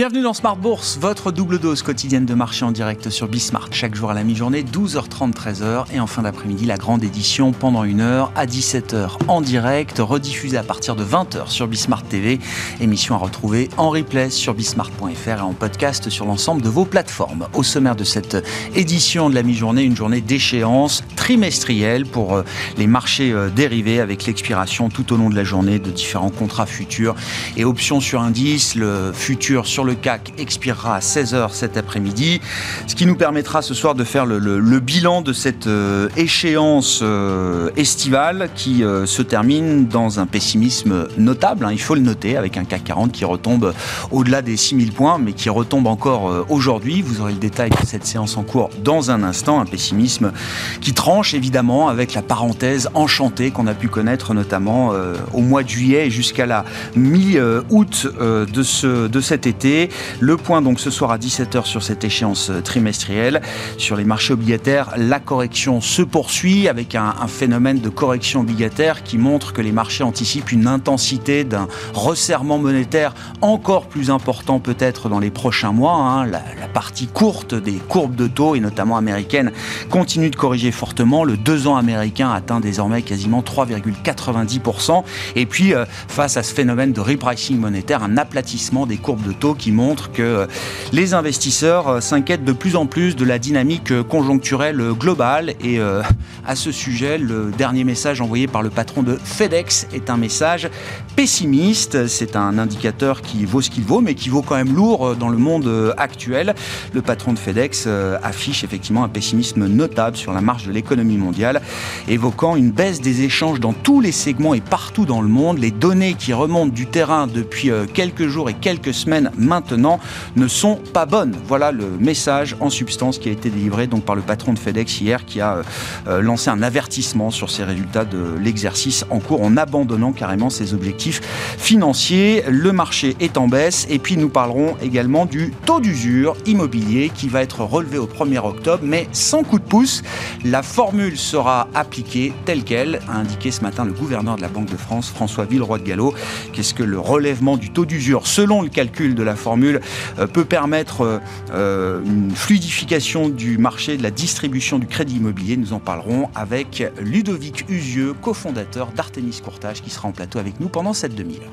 Bienvenue dans Smart Bourse, votre double dose quotidienne de marché en direct sur Bismart. Chaque jour à la mi-journée, 12h30, 13h. Et en fin d'après-midi, la grande édition pendant une heure à 17h en direct, rediffusée à partir de 20h sur Bismart TV. Émission à retrouver en replay sur bismart.fr et en podcast sur l'ensemble de vos plateformes. Au sommaire de cette édition de la mi-journée, une journée d'échéance trimestrielle pour euh, les marchés euh, dérivés avec l'expiration tout au long de la journée de différents contrats futurs et options sur indice. Le futur sur le CAC expirera à 16h cet après-midi, ce qui nous permettra ce soir de faire le, bilan de cette euh, échéance euh, estivale qui euh, se termine dans un pessimisme notable, hein, il faut le noter, avec un CAC 40 qui retombe au-delà des 6000 points, mais qui retombe encore aujourd'hui. Vous aurez le détail de cette séance en cours dans un instant, un pessimisme qui tranche évidemment avec la parenthèse enchantée qu'on a pu connaître notamment au mois de juillet jusqu'à la mi-août de cet été le point donc ce soir à 17h sur cette échéance trimestrielle. Sur les marchés obligataires, la correction se poursuit avec un, phénomène de correction obligataire qui montre que les marchés anticipent une intensité d'un resserrement monétaire encore plus important peut-être dans les prochains mois. Hein. La, partie courte des courbes de taux, et notamment américaines, continue de corriger fortement. Le 2 ans américain atteint désormais quasiment 3,90%. Et puis, euh, face à ce phénomène de repricing monétaire, un aplatissement des courbes de taux qui montre que euh, les investisseurs euh, s'inquiètent de plus en plus de la dynamique euh, conjoncturelle globale. Et à ce sujet, le dernier message envoyé par le patron de FedEx est un message pessimiste. C'est un indicateur qui vaut ce qu'il vaut, mais qui vaut quand même lourd dans le monde actuel. Le patron de FedEx affiche effectivement un pessimisme notable sur la marche de l'économie mondiale, évoquant une baisse des échanges dans tous les segments et partout dans le monde. Les données qui remontent du terrain depuis quelques jours et quelques semaines maintenant ne sont pas bonnes. Voilà le message en substance qui a été délivré donc par le patron de FedEx hier qui a euh, lancé un avertissement sur ces résultats de l'exercice en cours en abandonnant carrément ses objectifs financiers. Le marché est en baisse et puis nous parlerons également du taux d'usure immobilier qui va être relevé au 1er octobre mais sans coup de pouce. La formule sera appliquée telle qu'elle, a indiqué ce matin le gouverneur de la Banque de France, François Villeroy de Gallo. Qu'est-ce que le relèvement du taux d'usure selon le calcul de la formule euh, peut permettre euh, euh, une fluidification du marché de la distribution du crédit immobilier. Nous en parlerons avec Ludovic Usieux, cofondateur d'Artemis Courtage, qui sera en plateau avec nous pendant cette demi-heure.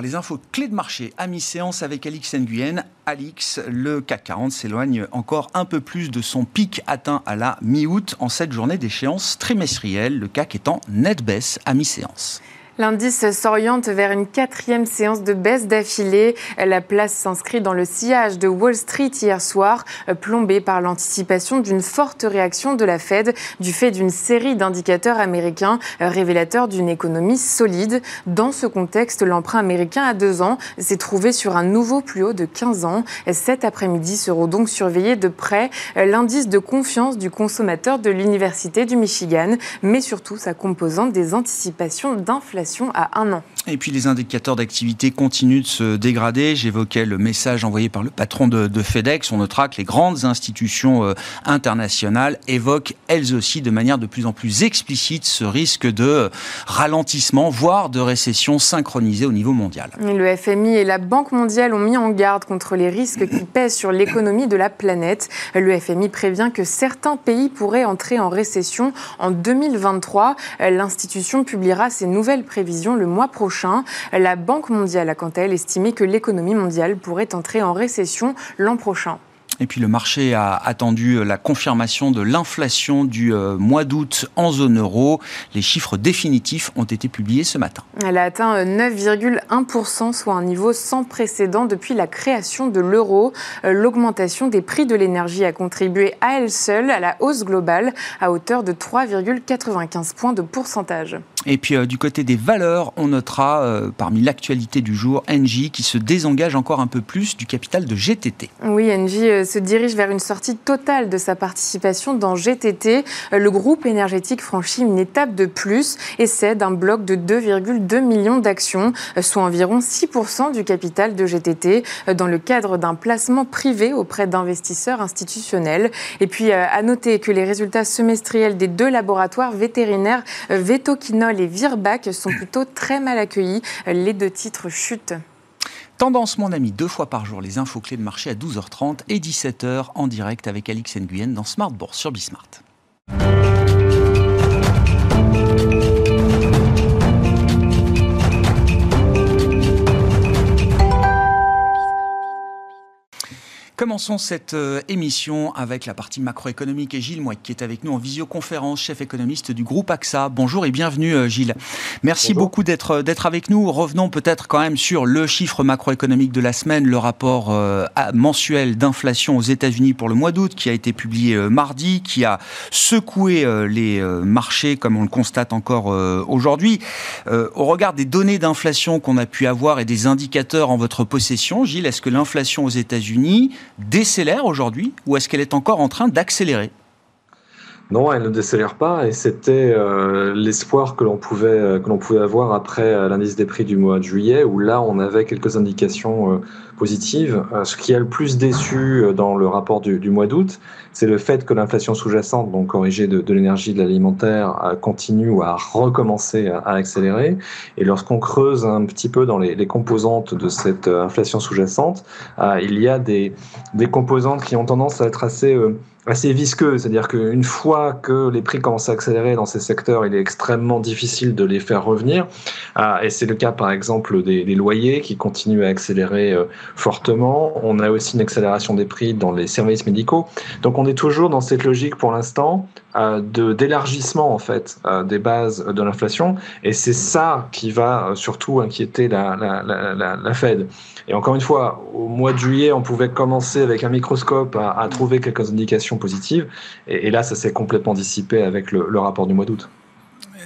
Les infos clés de marché à mi-séance avec Alix Nguyen. Alix, le CAC 40 s'éloigne encore un peu plus de son pic atteint à la mi-août en cette journée d'échéance trimestrielle, le CAC étant net baisse à mi-séance. L'indice s'oriente vers une quatrième séance de baisse d'affilée. La place s'inscrit dans le sillage de Wall Street hier soir, plombé par l'anticipation d'une forte réaction de la Fed du fait d'une série d'indicateurs américains révélateurs d'une économie solide. Dans ce contexte, l'emprunt américain à deux ans s'est trouvé sur un nouveau plus haut de 15 ans. Cet après-midi seront donc surveillés de près l'indice de confiance du consommateur de l'Université du Michigan, mais surtout sa composante des anticipations d'inflation à un an. Et puis les indicateurs d'activité continuent de se dégrader. J'évoquais le message envoyé par le patron de, FedEx. On notera que les grandes institutions euh, internationales évoquent elles aussi de manière de plus en plus explicite ce risque de ralentissement, voire de récession synchronisée au niveau mondial. le FMI et la Banque mondiale ont mis en garde contre les risques qui pèsent sur l'économie de la planète. Le FMI prévient que certains pays pourraient entrer en récession en 2023. L'institution publiera ses nouvelles prévisions le mois prochain. La Banque mondiale a quant à elle estimé que l'économie mondiale pourrait entrer en récession l'an prochain. Et puis le marché a attendu la confirmation de l'inflation du euh, mois d'août en zone euro. Les chiffres définitifs ont été publiés ce matin. Elle a atteint 9,1%, soit un niveau sans précédent depuis la création de l'euro. Euh, l'augmentation des prix de l'énergie a contribué à elle seule à la hausse globale à hauteur de 3,95 points de pourcentage. Et puis du côté des valeurs, on notera parmi l'actualité du jour Engie qui se désengage encore un peu plus du capital de GTT. Oui, Engie se dirige vers une sortie totale de sa participation dans GTT. Le groupe énergétique franchit une étape de plus et cède un bloc de 2,2 millions d'actions, soit environ 6% du capital de GTT, dans le cadre d'un placement privé auprès d'investisseurs institutionnels. Et puis, à noter que les résultats semestriels des deux laboratoires vétérinaires, Et Virbac, sont plutôt très mal accueillis. Les deux titres chutent. Tendance, mon ami, deux fois par jour, les infos clés de marché à 12h30 et 17h en direct avec Alix Nguyen dans Smart Bourse sur Bismart. Commençons cette euh, émission avec la partie macroéconomique et Gilles Mouek qui est avec nous en visioconférence, chef économiste du groupe AXA. Bonjour et bienvenue euh, Gilles. Merci beaucoup d'être euh, d'être avec nous. Revenons peut-être quand même sur le chiffre macroéconomique de la semaine, le rapport mensuel d'inflation aux États-Unis pour le mois d'août qui a été publié mardi, qui a secoué les marchés comme on le constate encore aujourd'hui. Au regard des données d'inflation qu'on a pu avoir et des indicateurs en votre possession, Gilles, est-ce que l'inflation aux États-Unis décélère aujourd'hui ou est-ce qu'elle est encore en train d'accélérer? Non, elle ne décélère pas et c'était euh, l'espoir que l'on pouvait euh, que l'on pouvait avoir après euh, l'indice des prix du mois de juillet où là on avait quelques indications positives. ce qui a le plus déçu dans le rapport du, mois d'août, c'est le fait que l'inflation sous-jacente, donc corrigée de, de l'énergie, de l'alimentaire, continue ou a recommencé à, accélérer. Et lorsqu'on creuse un petit peu dans les, les composantes de cette inflation sous-jacente, il y a des, des composantes qui ont tendance à être assez assez visqueux, c'est-à-dire qu'une fois que les prix commencent à accélérer dans ces secteurs, il est extrêmement difficile de les faire revenir. Ah, et c'est le cas par exemple des, loyers qui continuent à accélérer euh, fortement. On a aussi une accélération des prix dans les services médicaux. Donc on est toujours dans cette logique pour l'instant de d'élargissement en fait euh, des bases de l'inflation. Et c'est ça qui va surtout inquiéter la, la, la, la Fed. Et encore une fois, au mois de juillet, on pouvait commencer avec un microscope à, à trouver quelques indications positives. Et, et là, ça s'est complètement dissipé avec le, le rapport du mois d'août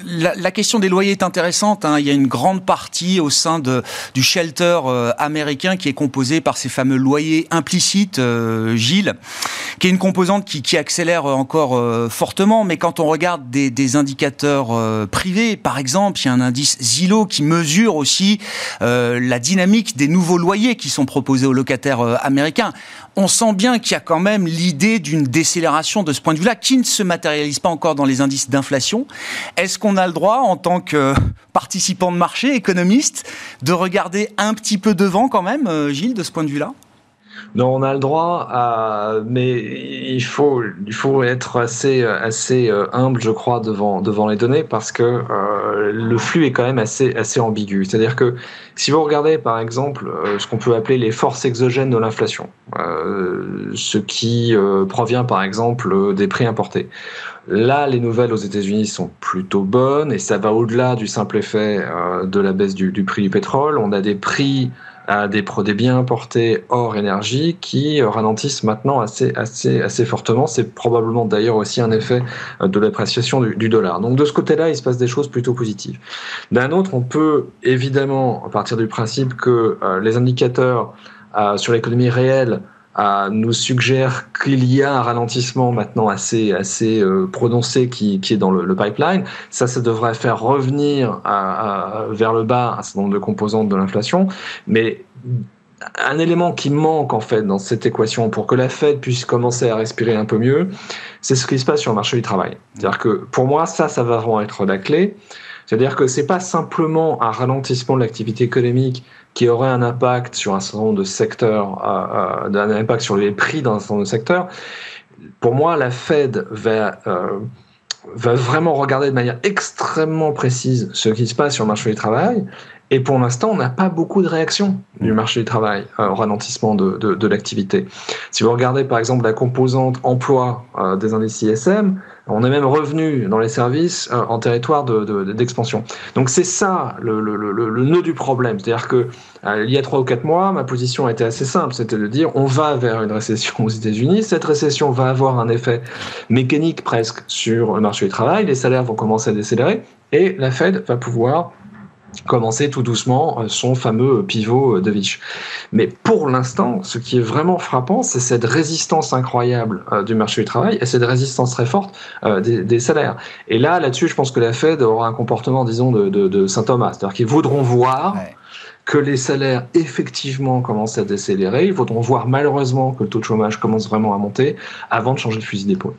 la, question des loyers est intéressante. Hein. Il y a une grande partie au sein du shelter euh, américain qui est composé par ces fameux loyers implicites, euh, Gilles, qui est une composante qui, accélère encore euh, fortement. Mais quand on regarde des, des indicateurs privés, par exemple, il y a un indice Zillow qui mesure aussi la dynamique des nouveaux loyers qui sont proposés aux locataires américains on sent bien qu'il y a quand même l'idée d'une décélération de ce point de vue-là, qui ne se matérialise pas encore dans les indices d'inflation. Est-ce qu'on a le droit, en tant que participant de marché, économiste, de regarder un petit peu devant quand même, euh, Gilles, de ce point de vue-là? Non, on a le droit, à, mais il faut, il faut être assez, assez euh, humble, je crois, devant, devant les données parce que euh, le flux est quand même assez, assez ambigu. C'est-à-dire que si vous regardez, par exemple, euh, ce qu'on peut appeler les forces exogènes de l'inflation, ce qui provient, par exemple, des prix importés. Là, les nouvelles aux États-Unis sont plutôt bonnes et ça va au-delà du simple effet de la baisse du, du prix du pétrole. On a des prix à des, des biens importés hors énergie qui ralentissent maintenant assez, assez, assez fortement. C'est probablement d'ailleurs aussi un effet euh, de l'appréciation du, dollar. Donc de ce côté-là, il se passe des choses plutôt positives. D'un autre, on peut évidemment partir du principe que euh, les indicateurs euh, sur l'économie réelle nous suggère qu'il y a un ralentissement maintenant assez, assez euh, prononcé qui, qui, est dans le, pipeline. Ça, ça devrait faire revenir vers le bas un certain nombre de composantes de l'inflation. Mais un élément qui manque en fait dans cette équation pour que la Fed puisse commencer à respirer un peu mieux, c'est ce qui se passe sur le marché du travail. C'est-à-dire que pour moi, ça, ça va vraiment être la clé. C'est-à-dire que c'est pas simplement un ralentissement de l'activité économique qui aurait un impact sur un certain nombre de secteurs, euh, euh, un impact sur les prix dans un certain nombre de secteurs. Pour moi, la Fed va, euh, va vraiment regarder de manière extrêmement précise ce qui se passe sur le marché du travail. Et pour l'instant, on n'a pas beaucoup de réactions du marché du travail au ralentissement de, de, de l'activité. Si vous regardez par exemple la composante emploi des indices ISM, on est même revenu dans les services euh, en territoire d'expansion. De, Donc c'est ça le, le, le, le, nœud du problème. C'est-à-dire que euh, il y a trois ou quatre mois, ma position était assez simple, c'était de dire on va vers une récession aux États-Unis. Cette récession va avoir un effet mécanique presque sur le marché du travail. Les salaires vont commencer à décélérer. et la Fed va pouvoir commencer tout doucement euh, son fameux pivot euh, de Vich. Mais pour l'instant, ce qui est vraiment frappant, c'est cette résistance incroyable euh, du marché du travail et cette résistance très forte des, salaires. Et là, là-dessus, je pense que la Fed aura un comportement, disons, de, Saint Thomas, c'est-à-dire qu'ils voudront voir. que les salaires effectivement commencent à décélérer. Ils voudront voir malheureusement que le taux de chômage commence vraiment à monter avant de changer le fusil d'épaule.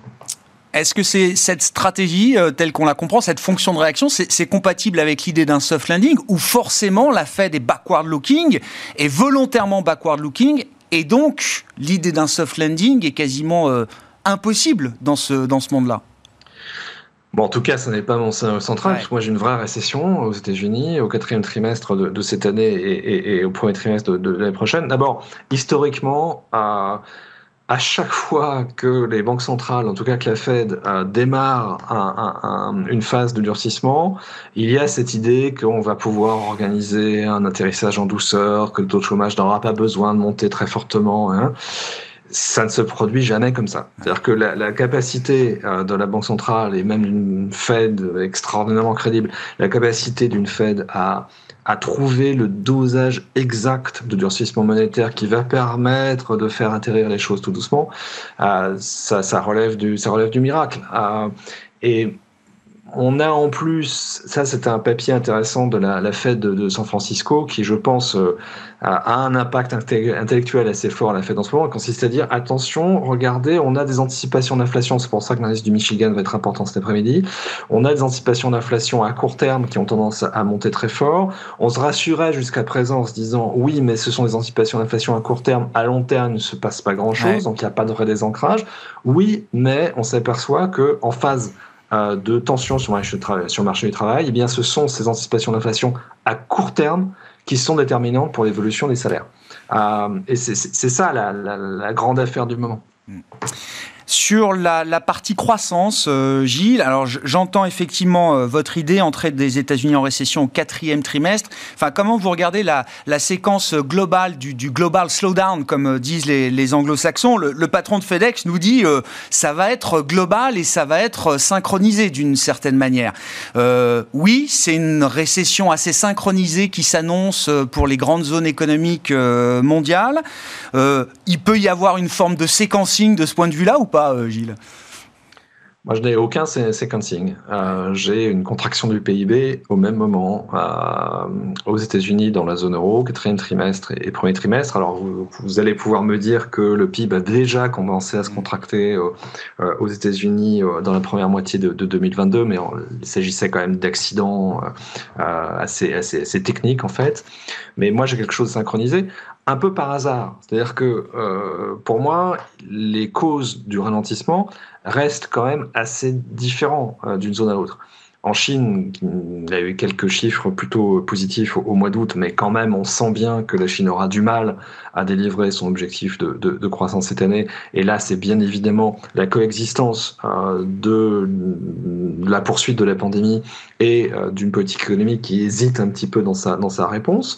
Est-ce que c'est cette stratégie, euh, telle qu'on la comprend, cette fonction de réaction, c'est compatible avec l'idée d'un soft landing ou forcément la Fed est backward looking, est volontairement backward looking, et donc l'idée d'un soft landing est quasiment euh, impossible dans ce, dans ce monde-là? Bon, en tout cas, ce n'est pas mon central, parce que moi j'ai une vraie récession aux États-Unis au quatrième trimestre de, cette année et, au premier trimestre de, l'année prochaine. D'abord, historiquement, à à chaque fois que les banques centrales, en tout cas que la Fed, euh, démarre une phase de durcissement, il y a cette idée qu'on va pouvoir organiser un atterrissage en douceur, que le taux de chômage n'aura pas besoin de monter très fortement. Hein. Ça ne se produit jamais comme ça. C'est-à-dire que la, la capacité euh, de la Banque centrale et même d'une Fed extraordinairement crédible, la capacité d'une Fed à à trouver le dosage exact de durcissement monétaire qui va permettre de faire atterrir les choses tout doucement, euh, ça, ça, relève du, ça relève du miracle. Euh, et on a en plus, ça c'était un papier intéressant de la, la Fed de, San Francisco qui, je pense, euh, a un impact intellectuel assez fort à la Fed en ce moment, consiste à dire attention, regardez, on a des anticipations d'inflation, c'est pour ça que l'indice du Michigan va être important cet après-midi. On a des anticipations d'inflation à court terme qui ont tendance à monter très fort. On se rassurait jusqu'à présent en se disant oui, mais ce sont des anticipations d'inflation à court terme, à long terme, il ne se passe pas grand-chose, donc il n'y a pas de vrai désancrage. Oui, mais on s'aperçoit que en phase de tension sur le, marché du travail, eh bien, ce sont ces anticipations d'inflation à court terme qui sont déterminantes pour l'évolution des salaires. Euh, et c'est ça la, la, grande affaire du moment. Sur la, partie croissance, euh, Gilles, alors j'entends effectivement euh, votre idée, entrée des États-Unis en récession au quatrième trimestre. Enfin, comment vous regardez la, séquence globale du, global slowdown, comme euh, disent les, anglo-saxons? Le, patron de FedEx nous dit ça va être global et ça va être synchronisé d'une certaine manière. oui, c'est une récession assez synchronisée qui s'annonce pour les grandes zones économiques mondiales. il peut y avoir une forme de séquencing de ce point de vue-là ou euh, Gilles? Moi, je n'ai aucun sequencing. Euh, j'ai une contraction du PIB au même moment euh, aux États-Unis dans la zone euro, quatrième trimestre et, premier trimestre. Alors, vous, allez pouvoir me dire que le PIB a déjà commencé à se contracter aux États-Unis dans la première moitié de, 2022, mais il s'agissait quand même d'accidents assez, assez, assez techniques en fait. Mais moi, j'ai quelque chose de synchronisé un peu par hasard. C'est-à-dire que euh, pour moi, les causes du ralentissement restent quand même assez différents euh, d'une zone à l'autre. En Chine, il y a eu quelques chiffres plutôt positifs au, mois d'août, mais quand même, on sent bien que la Chine aura du mal à délivrer son objectif de, croissance cette année. Et là, c'est bien évidemment la coexistence euh, de la poursuite de la pandémie et euh, d'une politique économique qui hésite un petit peu dans sa réponse.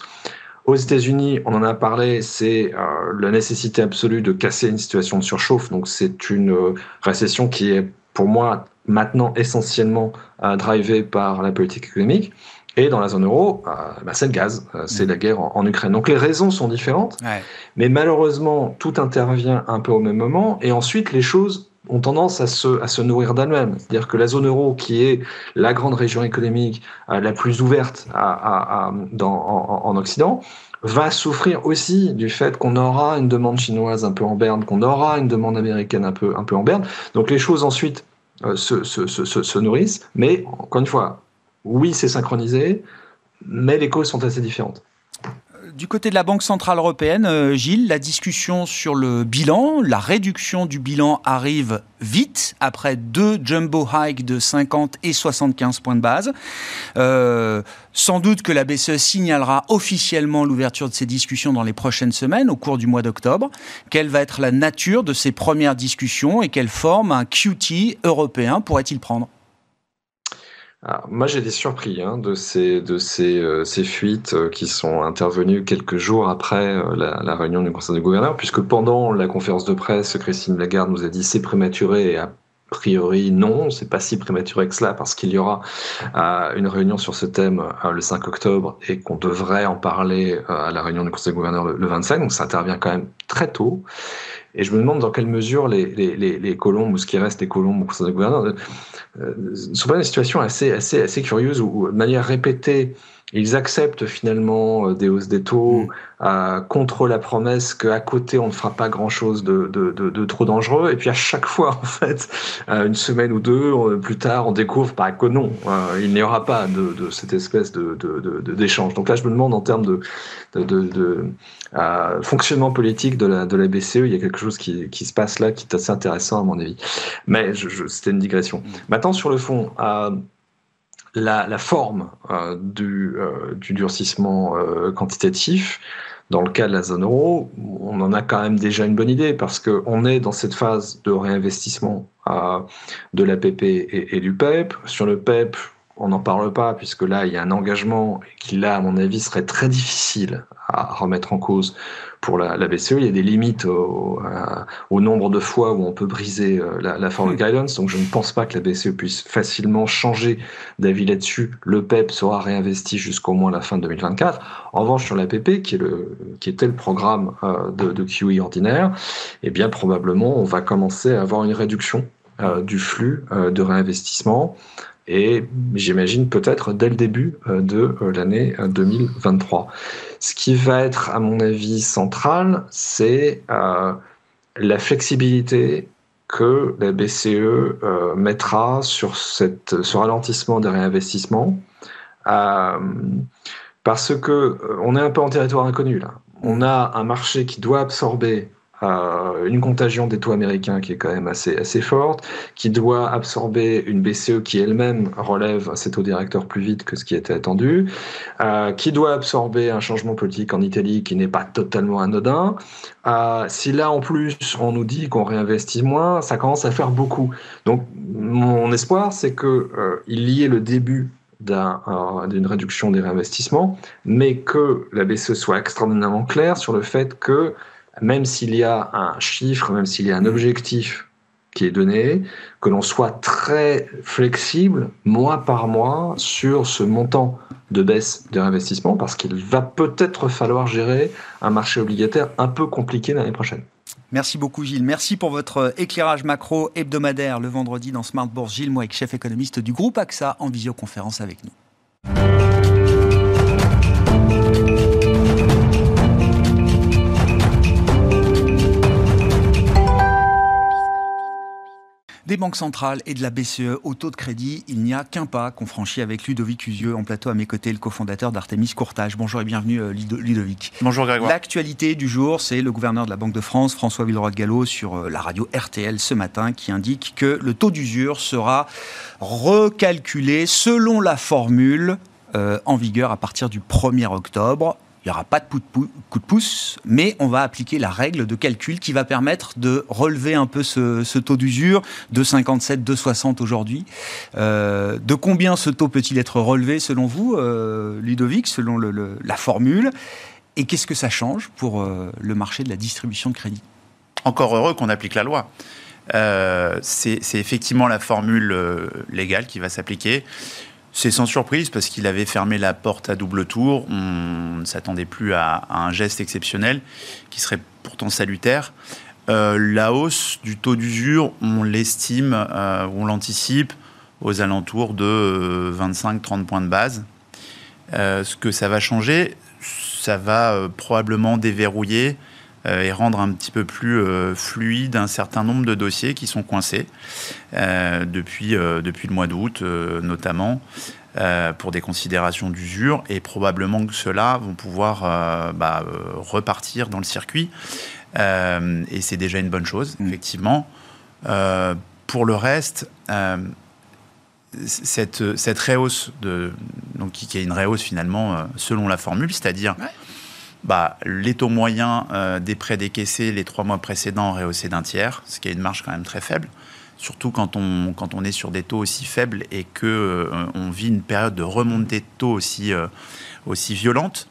Aux États-Unis, on en a parlé, c'est euh, la nécessité absolue de casser une situation de surchauffe. Donc c'est une euh, récession qui est pour moi maintenant essentiellement euh, drivée par la politique économique. Et dans la zone euro, bah, c'est le gaz, c'est mm. la guerre en, Ukraine. Donc les raisons sont différentes, mais malheureusement, tout intervient un peu au même moment. Et ensuite, les choses ont tendance à se, nourrir d'elles-mêmes. C'est-à-dire que la zone euro, qui est la grande région économique la plus ouverte en, en, Occident, va souffrir aussi du fait qu'on aura une demande chinoise un peu en berne, qu'on aura une demande américaine un peu, en berne. Donc les choses ensuite euh, se, se, nourrissent, mais encore une fois, oui, c'est synchronisé, mais les causes sont assez différentes. Du côté de la Banque Centrale Européenne, euh, Gilles, la discussion sur le bilan, la réduction du bilan arrive vite, après deux jumbo hikes de 50 et 75 points de base. Euh, sans doute que la BCE signalera officiellement l'ouverture de ces discussions dans les prochaines semaines, au cours du mois d'octobre. Quelle va être la nature de ces premières discussions et quelle forme un QT européen pourrait-il prendre? Moi, j'ai été surpris hein, de, ces, de ces, euh, ces fuites euh, qui sont intervenues quelques jours après euh, la, réunion du Conseil des gouverneurs, puisque pendant la conférence de presse, Christine Lagarde nous a dit c'est prématuré et a priori, non, c'est pas si prématuré que cela parce qu'il y aura une réunion sur ce thème le 5 octobre et qu'on devrait en parler à la réunion du Conseil gouverneur le, le, 25, donc ça intervient quand même très tôt. Et je me demande dans quelle mesure les, les, les, les colombes ou ce qui reste des colombes au Conseil gouverneur ne sont pas dans une situation assez, assez, assez curieuse où, de manière répétée, ils acceptent finalement euh, des hausses des taux euh, contre la promesse qu'à côté on ne fera pas grand chose de, de, de, de, trop dangereux. Et puis à chaque fois, en fait, euh, une semaine ou deux plus tard, on découvre bah, que non, euh, il n'y aura pas de, de cette espèce de, d'échange. Donc là, je me demande en termes de, de, euh, fonctionnement politique de la, de la BCE, il y a quelque chose qui, qui se passe là qui est assez intéressant à mon avis. Mais je, je, c'était une digression. Mm. Maintenant, sur le fond. La, forme euh, du, euh, du, durcissement euh, quantitatif, dans le cas de la zone euro, on en a quand même déjà une bonne idée parce qu'on est dans cette phase de réinvestissement de l'APP et, et, du PEP. Sur le PEP, on n'en parle pas puisque là, il y a un engagement qui, là, à mon avis, serait très difficile à remettre en cause pour la, la, BCE. Il y a des limites au, au, nombre de fois où on peut briser euh, la, la forme de guidance. Donc, je ne pense pas que la BCE puisse facilement changer d'avis là-dessus. Le PEP sera réinvesti jusqu'au moins la fin de 2024. En revanche, sur l'APP, qui, est le, qui était le programme euh, de, de QE ordinaire, eh bien, probablement, on va commencer à avoir une réduction euh, du flux euh, de réinvestissement et j'imagine peut-être dès le début euh, de euh, l'année 2023. Ce qui va être, à mon avis, central, c'est euh, la flexibilité que la BCE euh, mettra sur ce ralentissement des réinvestissements, euh, parce que on est un peu en territoire inconnu là. On a un marché qui doit absorber une contagion des taux américains qui est quand même assez, assez forte, qui doit absorber une BCE qui elle-même relève ses taux directeurs plus vite que ce qui était attendu, euh, qui doit absorber un changement politique en Italie qui n'est pas totalement anodin. Euh, si là en plus on nous dit qu'on réinvestit moins, ça commence à faire beaucoup. Donc mon espoir c'est que euh, il y ait le début d'une réduction des réinvestissements, mais que la BCE soit extraordinairement claire sur le fait que même s'il y a un chiffre, même s'il y a un objectif qui est donné, que l'on soit très flexible mois par mois sur ce montant de baisse des investissements, parce qu'il va peut-être falloir gérer un marché obligataire un peu compliqué l'année prochaine. Merci beaucoup Gilles. Merci pour votre éclairage macro hebdomadaire le vendredi dans Smart Bourse. Gilles Moix, chef économiste du groupe AXA, en visioconférence avec nous. Des banques centrales et de la BCE au taux de crédit, il n'y a qu'un pas qu'on franchit avec Ludovic Usieux en plateau à mes côtés, le cofondateur d'Artemis Courtage. Bonjour et bienvenue euh, Ludovic. Bonjour Grégoire. L'actualité du jour, c'est le gouverneur de la Banque de France, François Villeroy de Gallo, sur euh, la radio RTL ce matin, qui indique que le taux d'usure sera recalculé selon la formule euh, en vigueur à partir du 1er octobre. Il n'y aura pas de coup de pouce, mais on va appliquer la règle de calcul qui va permettre de relever un peu ce, taux d'usure de 57, de 60 aujourd'hui. Euh, de combien ce taux peut-il être relevé selon vous, euh, Ludovic, selon la formule Et qu'est-ce que ça change pour euh, le marché de la distribution de crédit? Encore heureux qu'on applique la loi. C'est effectivement la formule légale qui va s'appliquer. C'est sans surprise parce qu'il avait fermé la porte à double tour. On ne s'attendait plus à, un geste exceptionnel qui serait pourtant salutaire. Euh, la hausse du taux d'usure, on l'estime, euh, on l'anticipe aux alentours de 25-30 points de base. Euh, ce que ça va changer, ça va euh, probablement déverrouiller euh, et rendre un petit peu plus euh, fluide un certain nombre de dossiers qui sont coincés euh, depuis, depuis le mois d'août notamment. Euh, pour des considérations d'usure et probablement que ceux-là vont pouvoir euh, bah, repartir dans le circuit euh, et c'est déjà une bonne chose mmh. effectivement pour le reste cette, cette réhausse de, donc qui, qui est une réhausse finalement selon la formule c'est-à-dire ouais bah, les taux moyens euh, des prêts décaissés les trois mois précédents rehaussés d'un tiers, ce qui est une marge quand même très faible. Surtout quand on, quand on est sur des taux aussi faibles et qu'on euh, vit une période de remontée de taux aussi, euh, aussi violente.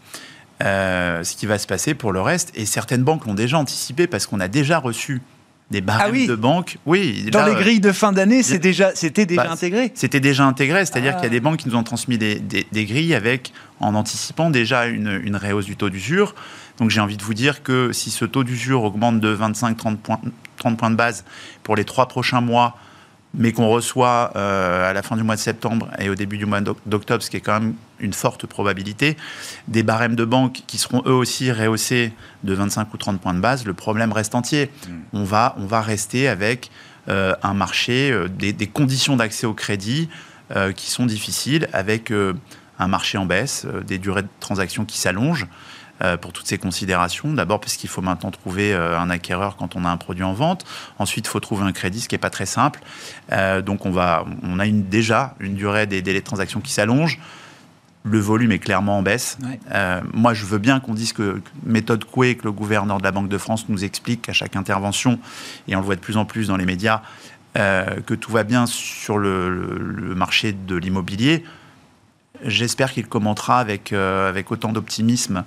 Ce qui va se passer pour le reste. Et certaines banques l'ont déjà anticipé parce qu'on a déjà reçu des barèmes Ah oui. de banque. Oui, Dans là, les grilles de fin d'année, c'est déjà, c'était déjà Bah, intégré. C'était déjà intégré, c'est-à-dire Ah. qu'il y a des banques qui nous ont transmis des, des- des grilles avec, en anticipant déjà une, une réhausse du taux d'usure. Donc j'ai envie de vous dire que si ce taux d'usure augmente de 25-30 points, 30 points de base pour les trois prochains mois, mais qu'on reçoit euh, à la fin du mois de septembre et au début du mois d'oc- d'octobre, ce qui est quand même une forte probabilité, des barèmes de banque qui seront eux aussi rehaussés de 25 ou 30 points de base, le problème reste entier. On, va, on va rester avec euh, un marché, euh, des, des conditions d'accès au crédit qui sont difficiles, avec un marché en baisse, des durées de transaction qui s'allongent. Euh, pour toutes ces considérations. D'abord parce qu'il faut maintenant trouver euh, un acquéreur quand on a un produit en vente. Ensuite, il faut trouver un crédit, ce qui n'est pas très simple. Euh, donc on, va, on a une, déjà une durée des délais de transaction qui s'allonge. Le volume est clairement en baisse. Ouais. Euh, moi, je veux bien qu'on dise que, que méthode Coué, que le gouverneur de la Banque de France nous explique à chaque intervention, et on le voit de plus en plus dans les médias, euh, que tout va bien sur le, le- le marché de l'immobilier. J'espère qu'il commentera avec, euh, avec autant d'optimisme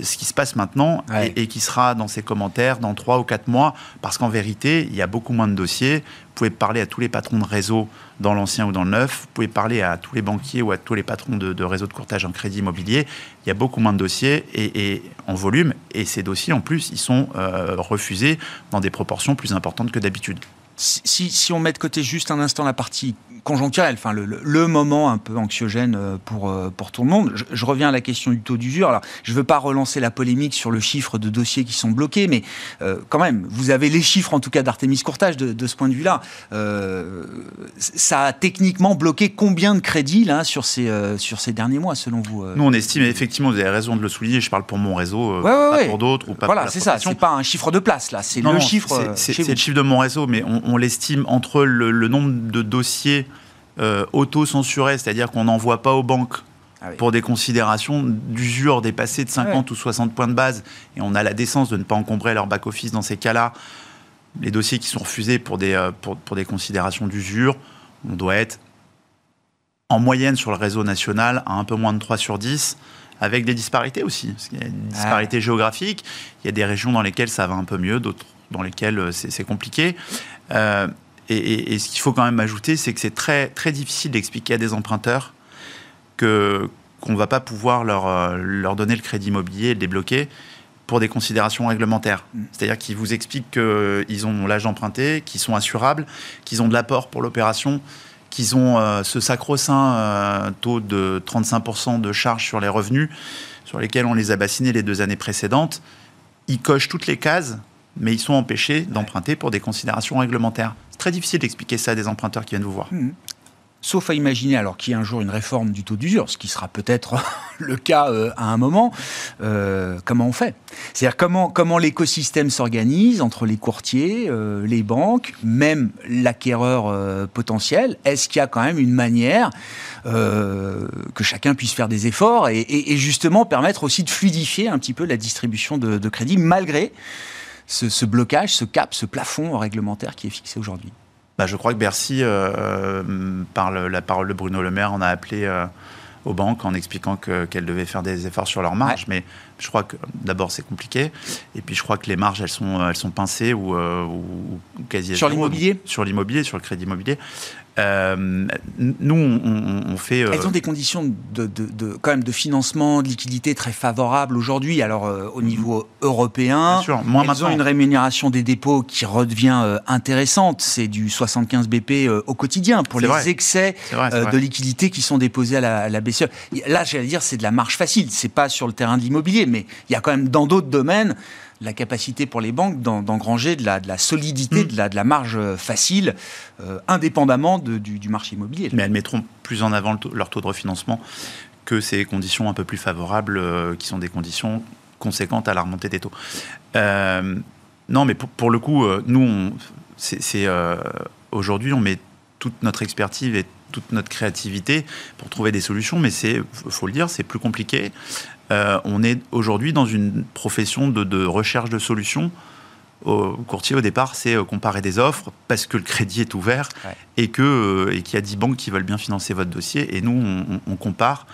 ce qui se passe maintenant Ouais. et, et qui sera dans ses commentaires dans trois ou quatre mois, parce qu'en vérité, il y a beaucoup moins de dossiers. Vous pouvez parler à tous les patrons de réseau dans l'ancien ou dans le neuf, vous pouvez parler à tous les banquiers ou à tous les patrons de, de réseaux de courtage en crédit immobilier. Il y a beaucoup moins de dossiers et, et en volume, et ces dossiers, en plus, ils sont euh, refusés dans des proportions plus importantes que d'habitude. Si, si- si on met de côté juste un instant la partie conjoncturelle, enfin le, le- le moment un peu anxiogène euh, pour, euh, pour tout le monde, je, je reviens à la question du taux d'usure. Alors, je ne veux pas relancer la polémique sur le chiffre de dossiers qui sont bloqués, mais euh, quand même, vous avez les chiffres en tout cas d'Artemis Courtage de, de ce point de vue-là. Euh, ça a techniquement bloqué combien de crédits là sur ces, euh, sur ces derniers mois, selon vous Nous, on estime, effectivement, vous avez raison de le souligner, je parle pour mon réseau, Ouais, ouais, pas ouais. pour d'autres ou pas Voilà, c'est ça. C'est pas un chiffre de place là, c'est le non, chiffre. c'est- le chiffre de mon réseau, mais on, on l'estime entre le, le nombre de dossiers euh, auto-censurés, c'est-à-dire qu'on n'envoie pas aux banques Ah oui. pour des considérations d'usure dépassées de 50 ou 60 points de base, et on a la décence de ne pas encombrer leur back-office dans ces cas-là. Les dossiers qui sont refusés pour des, euh, pour, pour des considérations d'usure, on doit être en moyenne sur le réseau national à un peu moins de 3 sur 10, avec des disparités aussi. Parce qu'il y a une disparité géographique. Il y a des régions dans lesquelles ça va un peu mieux, d'autres dans lesquelles euh, c'est c'est compliqué. Euh, et, et- et ce qu'il faut quand même ajouter, c'est que c'est très, très difficile d'expliquer à des emprunteurs que qu'on ne va pas pouvoir leur, euh, leur donner le crédit immobilier le débloquer pour des considérations réglementaires. C'est-à-dire qu'ils vous expliquent qu'ils ont l'âge d'emprunter, qu'ils sont assurables, qu'ils ont de l'apport pour l'opération, qu'ils ont euh, ce sacro-saint euh, taux de 35% de charge sur les revenus sur lesquels on les a bassinés les deux années précédentes. Ils cochent toutes les cases, mais ils sont empêchés d'emprunter pour des considérations réglementaires. C'est très difficile d'expliquer ça à des emprunteurs qui viennent vous voir. Sauf à imaginer alors qu'il y ait un jour une réforme du taux d'usure, ce qui sera peut-être le cas euh, à un moment, euh, comment on fait? C'est-à-dire comment, comment l'écosystème s'organise entre les courtiers, euh, les banques, même l'acquéreur potentiel. Est-ce qu'il y a quand même une manière que chacun puisse faire des efforts et, et- et justement permettre aussi de fluidifier un petit peu la distribution de, de crédit malgré ce, ce blocage, ce cap, ce plafond réglementaire qui est fixé aujourd'hui Bah, je crois que Bercy, euh, par le- la parole de Bruno Le Maire, en a appelé euh, aux banques en expliquant que- qu'elles devaient faire des efforts sur leurs marges. Mais je crois que d'abord c'est compliqué, et puis je crois que les marges elles sont, elles sont pincées ou, euh, ou- ou quasi Sur l'immobilier? Sur l'immobilier, sur le crédit immobilier. Euh, nous, on, on- fait. euh, Elles ont des conditions de, de- de- quand même de financement, de liquidité très favorables aujourd'hui. Alors euh, au niveau européen, Bien sûr, moins elles maintenant. ont une rémunération des dépôts qui redevient euh, intéressante. C'est du 75 BP euh, au quotidien pour les vrai. excès vrai, euh, de liquidité qui sont déposés à la, à la BCE. Là, j'allais dire, c'est de la marge facile. C'est pas sur le terrain de l'immobilier, mais il y a quand même dans d'autres domaines la capacité pour les banques d'en- d'engranger de la, de la solidité, Mm. de, la, de la marge euh, facile, euh, indépendamment de- du, du marché immobilier. mais elles mettront plus en avant le taux- leur taux de refinancement que ces conditions un peu plus favorables, euh, qui sont des conditions conséquentes à la remontée des taux. Euh, non, mais pour, pour le coup, nous, c'est, aujourd'hui, on met toute notre expertise et toute notre créativité pour trouver des solutions, mais c'est, faut le dire, c'est plus compliqué. Euh, on est aujourd'hui dans une profession de, de recherche de solutions. Au courtier, au départ, c'est euh, comparer des offres parce que le crédit est ouvert Ouais. et que euh, et qu'il y a 10 banques qui veulent bien financer votre dossier. Et nous, on, compare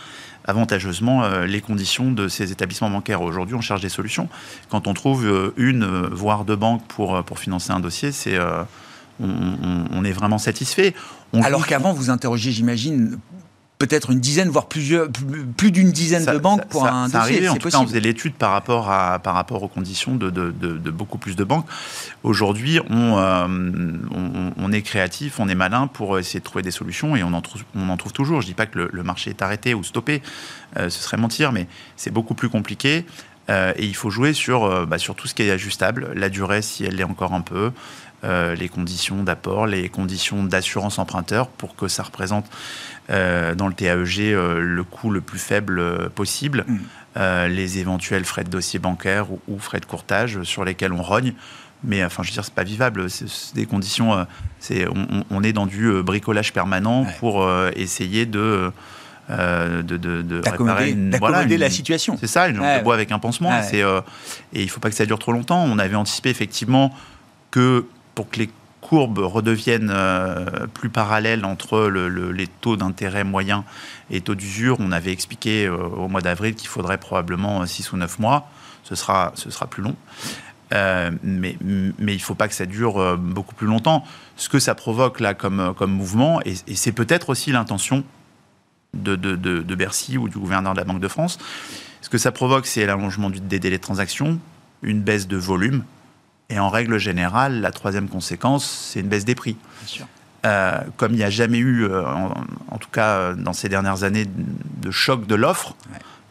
avantageusement les conditions de ces établissements bancaires. Aujourd'hui, on cherche des solutions. Quand on trouve une, voire deux banques pour, pour financer un dossier, c'est, on, est vraiment satisfait. Alors qu'avant, vous interrogiez, j'imagine, peut-être une dizaine, voire plusieurs, plus d'une dizaine de banques pour un ça dossier. en tout cas, on faisait l'étude par rapport, à, par rapport aux conditions de, de, de, beaucoup plus de banques. Aujourd'hui, on, euh, on, on, est créatif, on est malin pour essayer de trouver des solutions et on en trouve, on en trouve toujours. Je ne dis pas que le, marché est arrêté ou stoppé, euh, ce serait mentir, mais c'est beaucoup plus compliqué. Euh, et il faut jouer sur, bah, sur tout ce qui est ajustable, la durée si elle l'est encore un peu, euh, les conditions d'apport, les conditions d'assurance emprunteur pour que ça représente euh, dans le TAEG euh, le coût le plus faible possible, mm. les éventuels frais de dossier bancaire ou, frais de courtage sur lesquels on rogne. Mais enfin, je veux dire, c'est pas vivable. C'est des conditions. c'est, on, est dans du bricolage permanent pour essayer de de, de, d'accommoder, la situation. C'est ça, une jambe de bois avec un pansement. C'est, et il ne faut pas que ça dure trop longtemps. On avait anticipé effectivement que pour que les courbes redeviennent euh, plus parallèles entre les taux d'intérêt moyens et taux d'usure, on avait expliqué euh, au mois d'avril qu'il faudrait probablement 6 euh, ou 9 mois. Ce sera, plus long. mais, il ne faut pas que ça dure beaucoup plus longtemps. Ce que ça provoque là comme, mouvement, et, c'est peut-être aussi l'intention de, de, Bercy ou du gouverneur de la Banque de France, ce que ça provoque, c'est l'allongement des délais de transaction, une baisse de volume, et en règle générale, la troisième conséquence, c'est une baisse des prix. Euh, comme il n'y a jamais eu, euh, en, tout cas euh, dans ces dernières années, de choc de l'offre,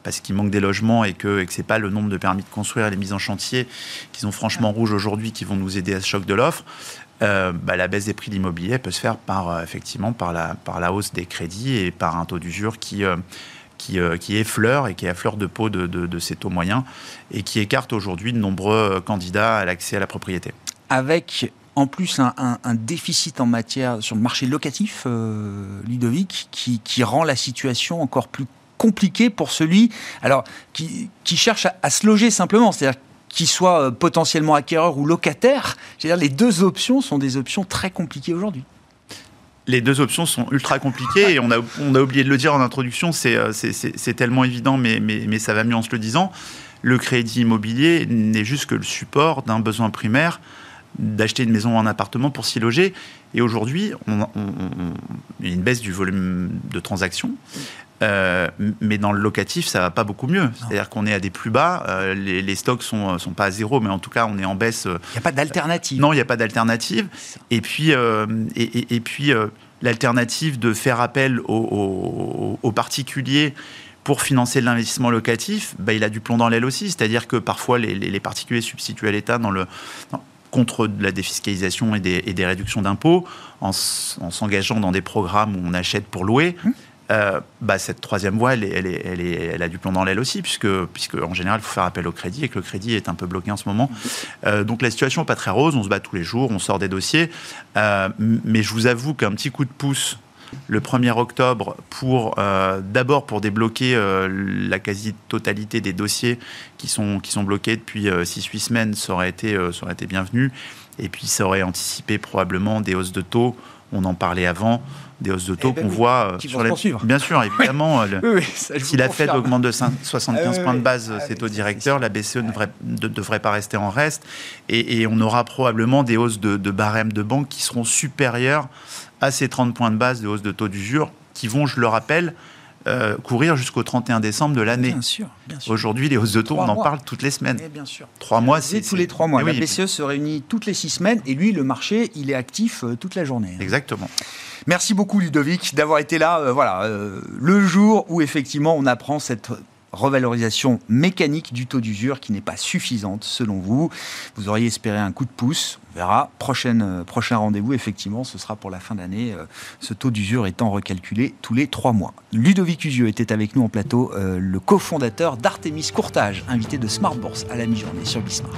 parce qu'il manque des logements et que, ce n'est pas le nombre de permis de construire, les mises en chantier qui sont franchement rouges aujourd'hui qui vont nous aider à ce choc de l'offre, bah, la baisse des prix de l'immobilier peut se faire par, effectivement par la, par la hausse des crédits et par un taux d'usure qui qui, euh, qui, effleure et qui est à fleur de peau de, ces taux moyens et qui écarte aujourd'hui de nombreux candidats à l'accès à la propriété. Avec en plus un, déficit en matière sur le marché locatif, euh, Ludovic, qui, rend la situation encore plus compliquée pour celui alors, qui, cherche à, se loger simplement, c'est-à-dire qu'il soit euh, potentiellement acquéreur ou locataire. -dire, les deux options sont des options très compliquées aujourd'hui les deux options sont ultra compliquées et on a, on a oublié de le dire en introduction, c'est euh, tellement évident, mais, mais, mais, ça va mieux en se le disant. Le crédit immobilier n'est juste que le support d'un besoin primaire d'acheter une maison ou un appartement pour s'y loger. Et aujourd'hui, on, il y a une baisse du volume de transactions. Euh, mais dans le locatif, ça va pas beaucoup mieux. C'est-à-dire qu'on est à des plus bas. Euh, les, stocks sont, sont pas à zéro, mais en tout cas, on est en baisse. Il n'y a pas d'alternative. Non, il n'y a pas d'alternative. Et puis, euh, et, et, puis l'alternative de faire appel aux, aux, particuliers pour financer l'investissement locatif, bah, il a du plomb dans l'aile aussi. C'est-à-dire que parfois, les, les, particuliers substituent à l'État dans le, contre la défiscalisation et des, et des réductions d'impôts en, en s'engageant dans des programmes où on achète pour louer. Hum. Euh, bah, cette troisième voie, elle, elle, elle, elle, a du plomb dans l'aile aussi, puisque, puisque en général, il faut faire appel au crédit et que le crédit est un peu bloqué en ce moment. Euh, donc la situation n'est pas très rose, on se bat tous les jours, on sort des dossiers. Euh, mais je vous avoue qu'un petit coup de pouce le 1er octobre pour d'abord pour débloquer la quasi-totalité des dossiers qui sont, qui sont bloqués depuis 6-8 semaines, ça aurait, été, ça aurait été bienvenu. Et puis ça aurait anticipé probablement des hausses de taux, on en parlait avant des hausses de taux eh ben qu'on voit euh, sur les. Bien sûr, évidemment. si la Fed augmente de 75 points de base ses taux directeurs, la BCE ne devrait, pas rester en reste. Et, on aura probablement des hausses de, de barème de banque qui seront supérieures à ces 30 points de base de hausse de taux d'usure, qui vont, je le rappelle, euh, courir jusqu'au 31 décembre de l'année. Bien sûr. Aujourd'hui, les hausses de taux, on en parle toutes les semaines. bien sûr. Trois mois, c'est tous les trois mois. la BCE se réunit toutes les six semaines et lui, le marché, il est actif euh, toute la journée. Exactement. Merci beaucoup Ludovic d'avoir été là, euh, voilà, le jour où effectivement on apprend cette revalorisation mécanique du taux d'usure qui n'est pas suffisante selon vous. Vous auriez espéré un coup de pouce, on verra. Euh, prochain rendez-vous, effectivement, ce sera pour la fin d'année, ce taux d'usure étant recalculé tous les trois mois. Ludovic Usieux était avec nous en plateau, le cofondateur d'Artemis Courtage, invité de Smart Bourse à la mi-journée sur Bismarck.